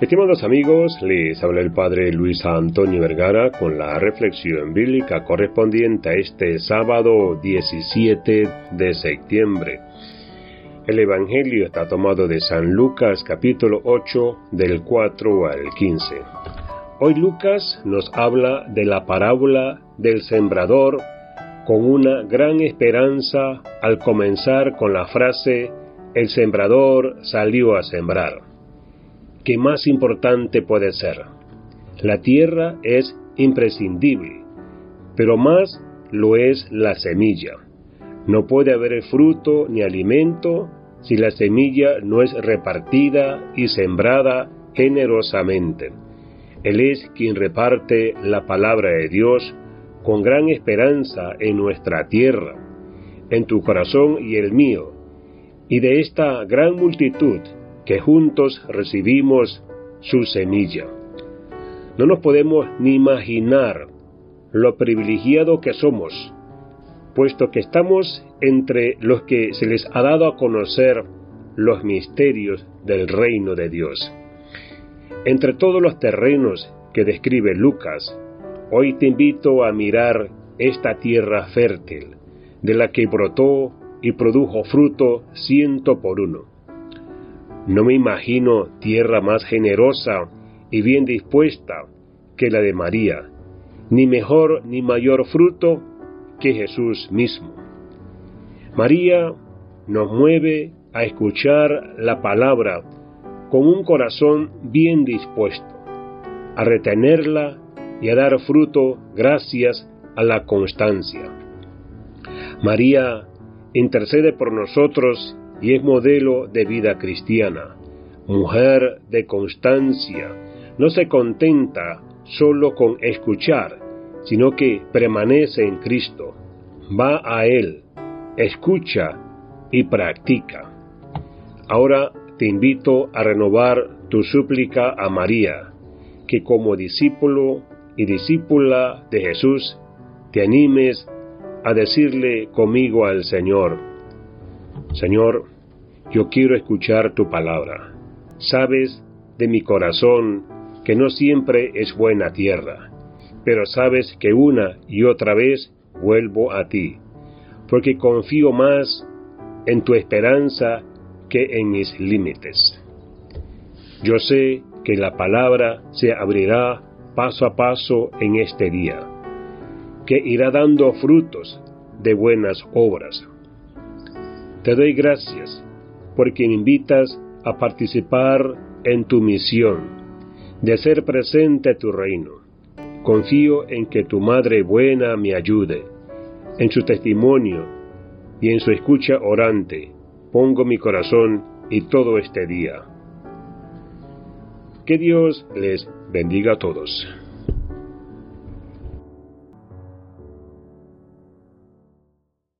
Estimados amigos, les habla el Padre Luis Antonio Vergara con la reflexión bíblica correspondiente a este sábado 17 de septiembre. El Evangelio está tomado de San Lucas capítulo 8 del 4 al 15. Hoy Lucas nos habla de la parábola del sembrador con una gran esperanza al comenzar con la frase el sembrador salió a sembrar. ¿Qué más importante puede ser? La tierra es imprescindible, pero más lo es la semilla. No puede haber fruto ni alimento si la semilla no es repartida y sembrada generosamente. Él es quien reparte la palabra de Dios con gran esperanza en nuestra tierra, en tu corazón y el mío, y de esta gran multitud que juntos recibimos su semilla. No nos podemos ni imaginar lo privilegiado que somos, puesto que estamos entre los que se les ha dado a conocer los misterios del reino de Dios. Entre todos los terrenos que describe Lucas, hoy te invito a mirar esta tierra fértil, de la que brotó y produjo fruto ciento por uno. No me imagino tierra más generosa y bien dispuesta que la de María, ni mejor ni mayor fruto que Jesús mismo. María nos mueve a escuchar la palabra con un corazón bien dispuesto, a retenerla y a dar fruto gracias a la constancia. María intercede por nosotros y es modelo de vida cristiana. Mujer de constancia, no se contenta solo con escuchar, sino que permanece en Cristo, va a Él, escucha y practica. Ahora te invito a renovar tu súplica a María, que como discípulo y discípula de Jesús te animes a decirle conmigo al Señor, Señor, yo quiero escuchar tu palabra. Sabes de mi corazón que no siempre es buena tierra, pero sabes que una y otra vez vuelvo a ti, porque confío más en tu esperanza que en mis límites. Yo sé que la palabra se abrirá paso a paso en este día, que irá dando frutos de buenas obras te doy gracias porque me invitas a participar en tu misión, de ser presente a tu reino. Confío en que tu Madre buena me ayude, en su testimonio y en su escucha orante. Pongo mi corazón y todo este día. Que Dios les bendiga a todos.